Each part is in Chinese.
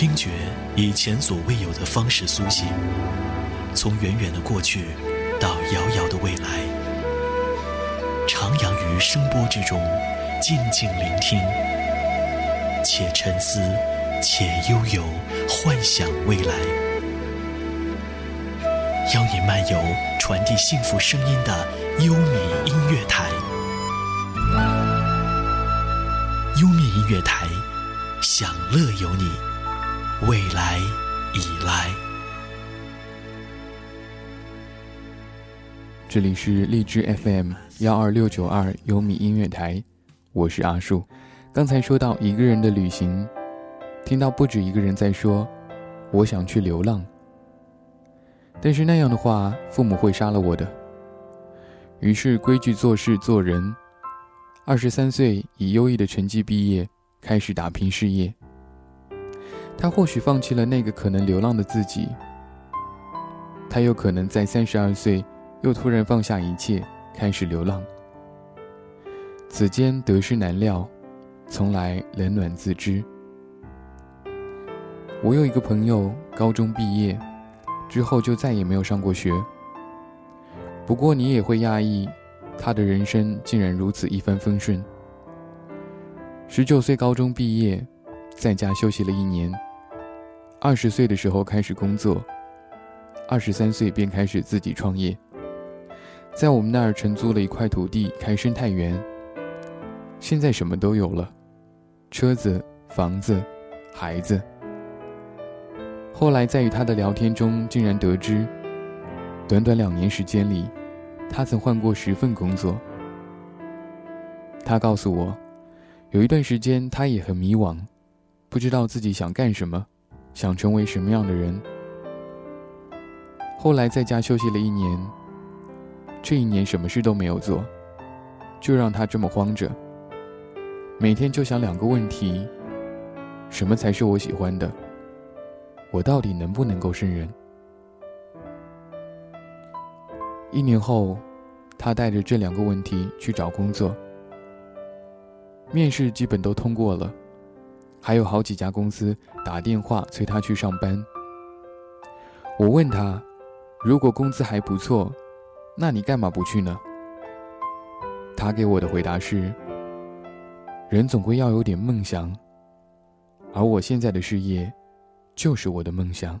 听觉以前所未有的方式苏醒，从远远的过去到遥遥的未来，徜徉于声波之中，静静聆听，且沉思，且悠游，幻想未来。邀你漫游传递幸福声音的优米音乐台，优米音乐台，享乐有你。未来已来。这里是荔枝 FM 幺二六九二优米音乐台，我是阿树。刚才说到一个人的旅行，听到不止一个人在说“我想去流浪”，但是那样的话，父母会杀了我的。于是规矩做事做人，二十三岁以优异的成绩毕业，开始打拼事业。他或许放弃了那个可能流浪的自己，他有可能在三十二岁又突然放下一切，开始流浪。此间得失难料，从来冷暖自知。我有一个朋友，高中毕业之后就再也没有上过学。不过你也会讶异，他的人生竟然如此一帆风顺。十九岁高中毕业，在家休息了一年。二十岁的时候开始工作，二十三岁便开始自己创业，在我们那儿承租了一块土地开生态园。现在什么都有了，车子、房子、孩子。后来在与他的聊天中，竟然得知，短短两年时间里，他曾换过十份工作。他告诉我，有一段时间他也很迷惘，不知道自己想干什么。想成为什么样的人？后来在家休息了一年，这一年什么事都没有做，就让他这么慌着。每天就想两个问题：什么才是我喜欢的？我到底能不能够胜任？一年后，他带着这两个问题去找工作，面试基本都通过了。还有好几家公司打电话催他去上班。我问他，如果工资还不错，那你干嘛不去呢？他给我的回答是：人总归要有点梦想，而我现在的事业，就是我的梦想。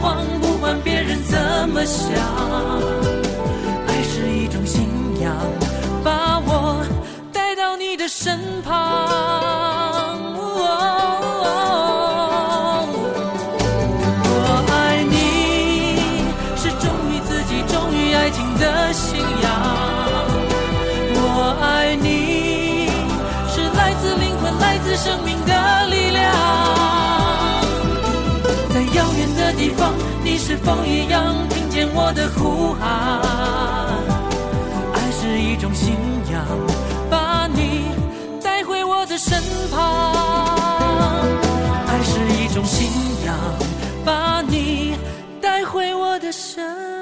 慌，不管别人怎么想，爱是一种信仰，把我带到你的身旁。我爱你是忠于自己，忠于爱情的信仰。我爱你是来自灵魂，来自生命的方你是否一样听见我的呼喊。爱是一种信仰把你带回我的身旁。爱是一种信仰把你带回我的身